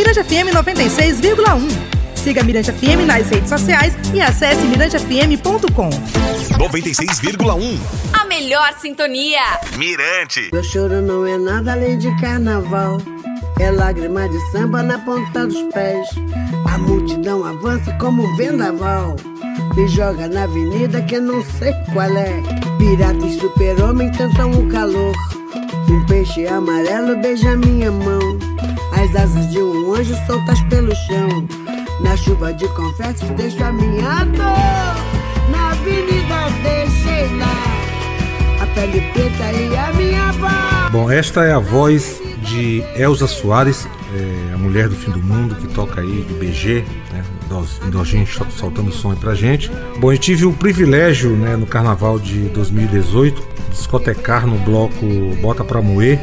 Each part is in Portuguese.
Mirante FM 96,1. Siga Mirante FM nas redes sociais e acesse mirantefm.com. 96,1. A melhor sintonia. Mirante. Meu choro não é nada além de carnaval. É lágrima de samba na ponta dos pés. A multidão avança como um vendaval. Me joga na avenida que eu não sei qual é. Pirata e super-homem tentam o calor. Um peixe amarelo beija minha mão. As asas de um anjo soltas pelo chão. Na chuva de confetes deixo a minha dor. Na avenida deixei lá. A pele preta e a minha voz. Bom, esta é a voz de Elza Soares, é, a mulher do fim do mundo, que toca aí de BG, né? Soltando som aí pra gente. Bom, eu tive o privilégio, né, no carnaval de 2018, discotecar no bloco Bota Pra Moer,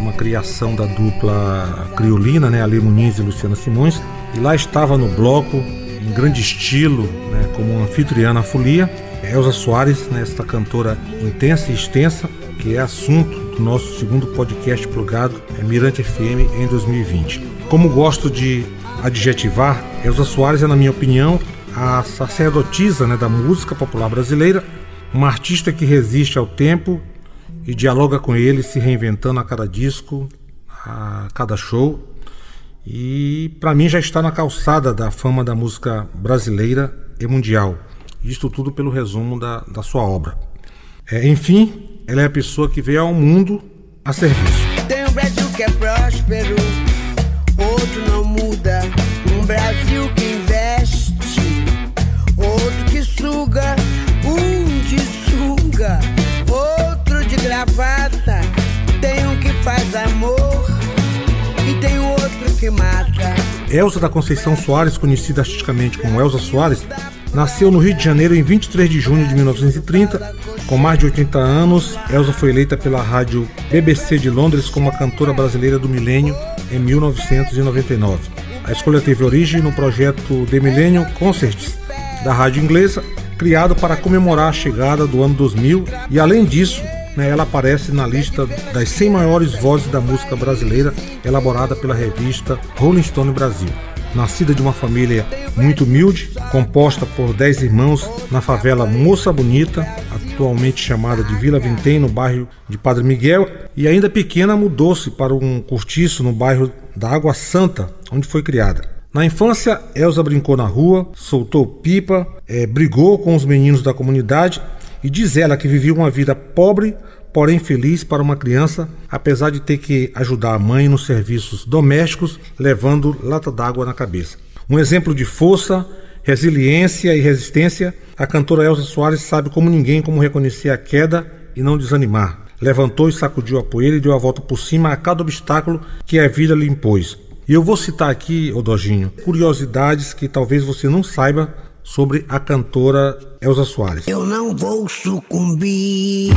uma criação da dupla criolina, né, Ale Muniz e Luciana Simões. E lá estava no bloco, em grande estilo, né, como anfitriã na folia, Elza Soares, né, esta cantora intensa e extensa, que é assunto do nosso segundo podcast plugado, é Mirante FM em 2020. Como gosto de adjetivar, Elza Soares é, na minha opinião, a sacerdotisa né, da música popular brasileira, uma artista que resiste ao tempo e dialoga com ele, se reinventando a cada disco, a cada show. E para mim já está na calçada da fama da música brasileira e mundial. Isto tudo pelo resumo da, da sua obra. É, enfim, ela é a pessoa que veio ao mundo a serviço. Tem um Brasil que é próspero, outro não muda. Um Brasil que investe, outro que suga. Elza da Conceição Soares, conhecida artisticamente como Elza Soares, nasceu no Rio de Janeiro em 23 de junho de 1930. Com mais de 80 anos, Elza foi eleita pela rádio BBC de Londres como a cantora brasileira do milênio em 1999. A escolha teve origem no projeto The Millennium Concerts da rádio inglesa, criado para comemorar a chegada do ano 2000 e além disso, né, ela aparece na lista das 100 maiores vozes da música brasileira, elaborada pela revista Rolling Stone Brasil. Nascida de uma família muito humilde, composta por 10 irmãos na favela Moça Bonita, atualmente chamada de Vila Vintém, no bairro de Padre Miguel, e ainda pequena mudou-se para um cortiço no bairro da Água Santa, onde foi criada. Na infância, Elsa brincou na rua, soltou pipa, é, brigou com os meninos da comunidade e diz ela que vivia uma vida pobre, porém feliz para uma criança, apesar de ter que ajudar a mãe nos serviços domésticos, levando lata d'água na cabeça. Um exemplo de força, resiliência e resistência, a cantora Elsa Soares sabe como ninguém como reconhecer a queda e não desanimar. Levantou e sacudiu a poeira e deu a volta por cima a cada obstáculo que a vida lhe impôs. E eu vou citar aqui, Odojinho, curiosidades que talvez você não saiba sobre a cantora Elza Soares. Eu não vou sucumbir.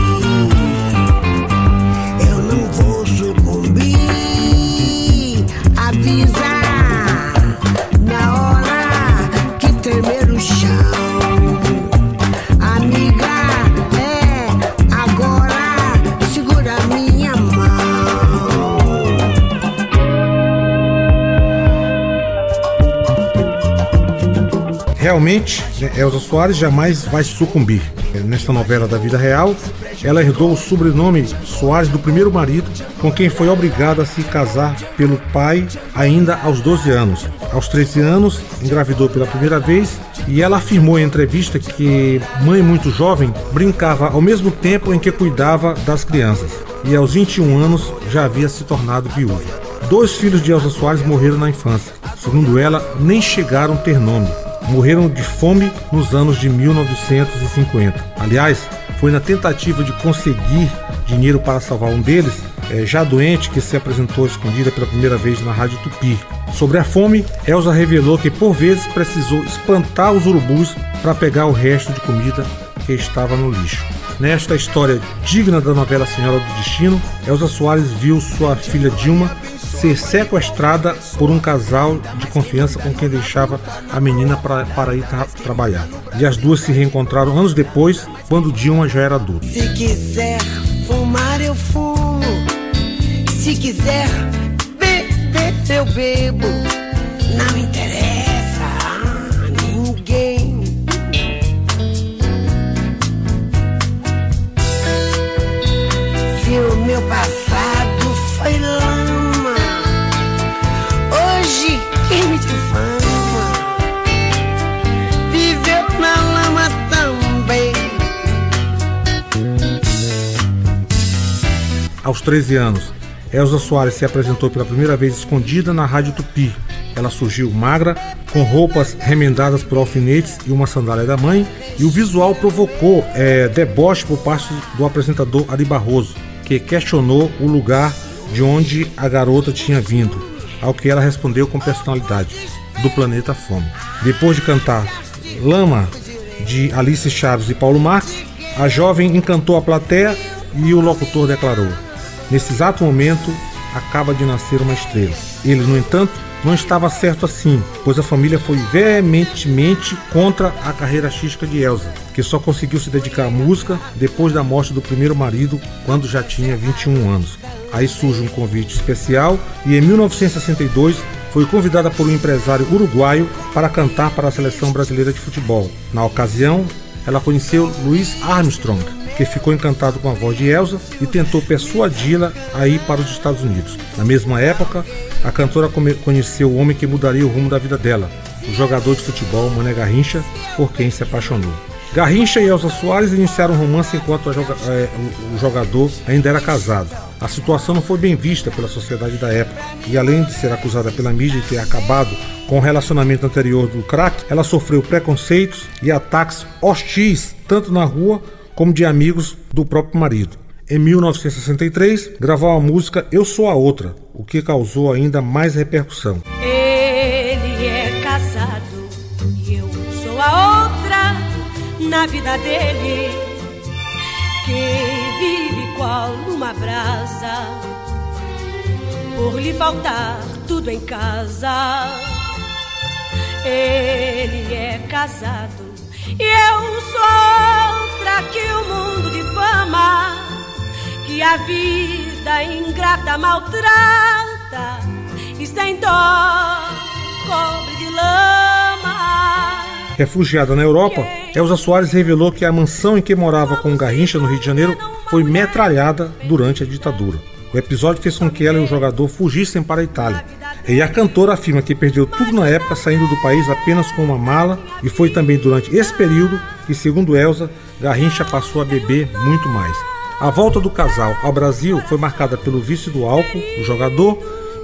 Realmente, né, Elza Soares jamais vai sucumbir. Nesta novela da vida real, ela herdou o sobrenome Soares do primeiro marido, com quem foi obrigada a se casar pelo pai ainda aos 12 anos. Aos 13 anos, engravidou pela primeira vez e ela afirmou em entrevista que, mãe muito jovem, brincava ao mesmo tempo em que cuidava das crianças. E aos 21 anos já havia se tornado viúva. Dois filhos de Elza Soares morreram na infância. Segundo ela, nem chegaram a ter nome morreram de fome nos anos de 1950. Aliás, foi na tentativa de conseguir dinheiro para salvar um deles, eh, já doente, que se apresentou escondida pela primeira vez na Rádio Tupi. Sobre a fome, Elsa revelou que por vezes precisou espantar os urubus para pegar o resto de comida que estava no lixo. Nesta história digna da novela Senhora do Destino, Elsa Soares viu sua filha Dilma ser sequestrada por um casal de confiança com quem deixava a menina pra, para ir tra trabalhar. E as duas se reencontraram anos depois, quando Dilma já era adulta. Se quiser fumar, eu fumo. Se quiser beber, eu bebo. Não interessa a ninguém. Se o meu passado aos 13 anos. Elza Soares se apresentou pela primeira vez escondida na Rádio Tupi. Ela surgiu magra, com roupas remendadas por alfinetes e uma sandália da mãe, e o visual provocou é, deboche por parte do apresentador Ari Barroso, que questionou o lugar de onde a garota tinha vindo, ao que ela respondeu com personalidade: do planeta Fome. Depois de cantar Lama de Alice Chaves e Paulo Marx, a jovem encantou a plateia e o locutor declarou: Nesse exato momento, acaba de nascer uma estrela. Ele, no entanto, não estava certo assim, pois a família foi veementemente contra a carreira artística de Elsa, que só conseguiu se dedicar à música depois da morte do primeiro marido, quando já tinha 21 anos. Aí surge um convite especial e em 1962 foi convidada por um empresário uruguaio para cantar para a seleção brasileira de futebol. Na ocasião, ela conheceu Louis Armstrong, que ficou encantado com a voz de Elsa e tentou persuadi-la a ir para os Estados Unidos. Na mesma época, a cantora conheceu o homem que mudaria o rumo da vida dela, o jogador de futebol Mané Garrincha, por quem se apaixonou. Garrincha e Elsa Soares iniciaram um romance enquanto joga é, o jogador ainda era casado. A situação não foi bem vista pela sociedade da época e, além de ser acusada pela mídia de ter acabado com o relacionamento anterior do crack, ela sofreu preconceitos e ataques hostis tanto na rua como de amigos do próprio marido. Em 1963, gravou a música Eu Sou a Outra, o que causou ainda mais repercussão. Ele é casado e eu sou a outra na vida dele. Que vive qual numa brasa, por lhe faltar tudo em casa. Ele é casado e eu sou outra que o mundo difama, que a vida ingrata maltrata e sem dó cobre de lama. Refugiada na Europa, Elza Soares revelou que a mansão em que morava com Garrincha no Rio de Janeiro foi metralhada durante a ditadura. O episódio fez com que ela e o jogador fugissem para a Itália. E a cantora afirma que perdeu tudo na época saindo do país apenas com uma mala e foi também durante esse período que, segundo Elsa, Garrincha passou a beber muito mais. A volta do casal ao Brasil foi marcada pelo vício do álcool, o jogador,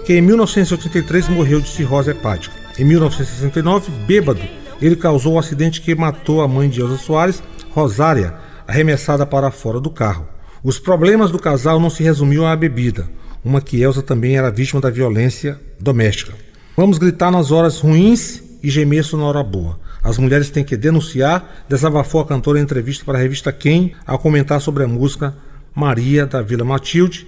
que em 1983 morreu de cirrose hepática. Em 1969, bêbado, ele causou o um acidente que matou a mãe de Elsa Soares, Rosária, arremessada para fora do carro. Os problemas do casal não se resumiam à bebida uma que Elsa também era vítima da violência doméstica. Vamos gritar nas horas ruins e gemer na hora boa. As mulheres têm que denunciar, desabafou a cantora em entrevista para a revista Quem ao comentar sobre a música Maria da Vila Matilde,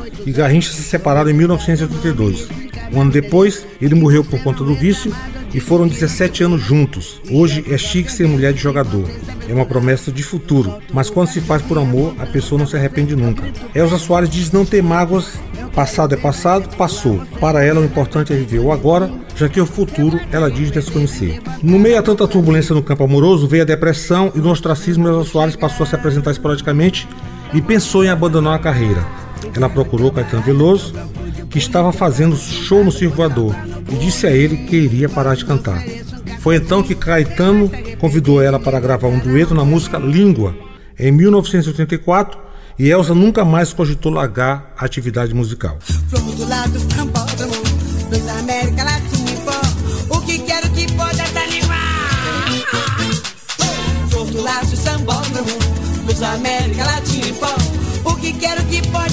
e Garrincha se separaram em 1982. Um ano depois, ele morreu por conta do vício e foram 17 anos juntos. Hoje é chique ser mulher de jogador. É uma promessa de futuro, mas quando se faz por amor, a pessoa não se arrepende nunca. Elza Soares diz não ter mágoas. Passado é passado, passou. Para ela, o importante é viver o agora, já que o futuro ela diz desconhecer. No meio a tanta turbulência no campo amoroso, veio a depressão e no ostracismo, Elza Soares passou a se apresentar esporadicamente e pensou em abandonar a carreira. Ela procurou Caetano Veloso, que estava fazendo show no Circo Voador, e disse a ele que iria parar de cantar. Foi então que Caetano convidou ela para gravar um dueto na música Língua, em 1984, e Elsa nunca mais cogitou largar a atividade musical. o América Latina pó que quero que pode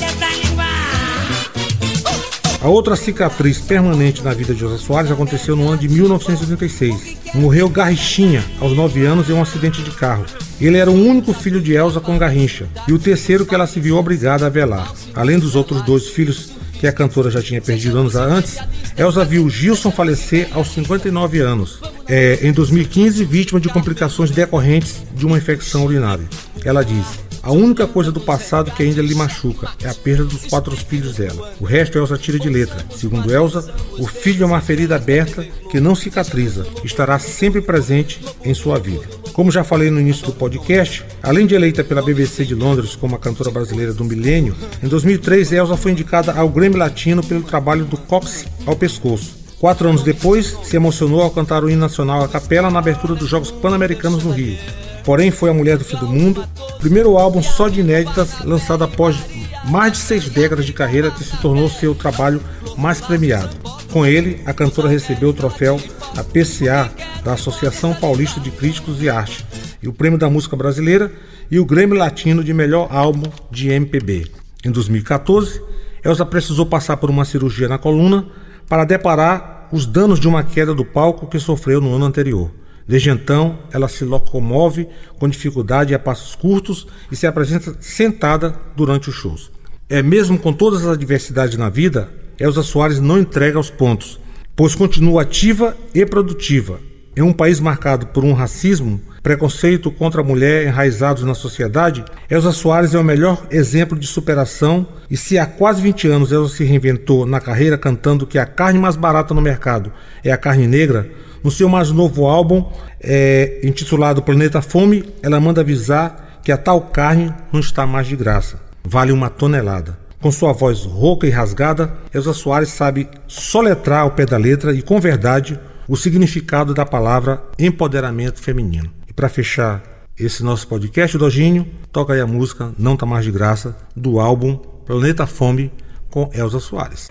A outra cicatriz permanente na vida de José Soares aconteceu no ano de 1986. Morreu Garrichinha aos 9 anos em um acidente de carro. Ele era o único filho de Elsa com Garrincha e o terceiro que ela se viu obrigada a velar. Além dos outros dois filhos que a cantora já tinha perdido anos antes, Elsa viu Gilson falecer aos 59 anos, é, em 2015, vítima de complicações decorrentes de uma infecção urinária. Ela diz: A única coisa do passado que ainda lhe machuca é a perda dos quatro filhos dela. O resto Elsa tira de letra. Segundo Elsa, o filho é uma ferida aberta que não cicatriza, estará sempre presente em sua vida. Como já falei no início do podcast, além de eleita pela BBC de Londres como a cantora brasileira do milênio, em 2003 Elsa foi indicada ao Grammy Latino pelo trabalho do Cox ao pescoço. Quatro anos depois, se emocionou ao cantar o hino nacional à capela na abertura dos Jogos Pan-Americanos no Rio. Porém, foi a Mulher do Fim do Mundo, primeiro álbum só de inéditas lançado após mais de seis décadas de carreira que se tornou seu trabalho mais premiado. Com ele, a cantora recebeu o troféu APCA da Associação Paulista de Críticos de Arte e o Prêmio da Música Brasileira e o Grêmio Latino de Melhor Álbum de MPB. Em 2014, Elsa precisou passar por uma cirurgia na coluna para deparar os danos de uma queda do palco que sofreu no ano anterior. Desde então, ela se locomove com dificuldade a passos curtos e se apresenta sentada durante os shows. É mesmo com todas as adversidades na vida, Elza Soares não entrega os pontos, pois continua ativa e produtiva. Em um país marcado por um racismo, preconceito contra a mulher enraizados na sociedade, Elza Soares é o melhor exemplo de superação e se há quase 20 anos Elza se reinventou na carreira cantando que a carne mais barata no mercado é a carne negra, no seu mais novo álbum, é, intitulado Planeta Fome, ela manda avisar que a tal carne não está mais de graça. Vale uma tonelada. Com sua voz rouca e rasgada, Elza Soares sabe soletrar ao pé da letra e com verdade o significado da palavra empoderamento feminino. E para fechar esse nosso podcast, Dojinho, toca aí a música Não Tá Mais de Graça, do álbum Planeta Fome, com Elza Soares.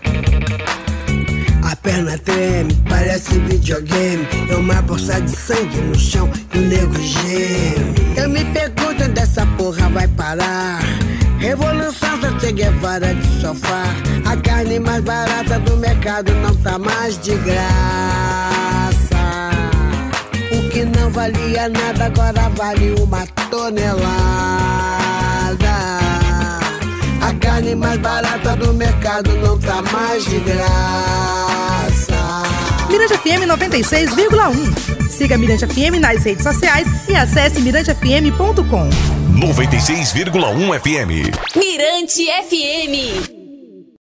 A perna treme, parece videogame. É uma bolsa de sangue no chão e o nego geme. Eu me pergunto onde essa porra vai parar. Revolução da Che Guevara de sofá. A carne mais barata do mercado não tá mais de graça. Não valia nada agora vale uma tonelada. A carne mais barata do mercado não tá mais de graça. Mirante FM 96,1. Siga Mirante FM nas redes sociais e acesse mirantefm.com. 96,1 FM. Mirante FM.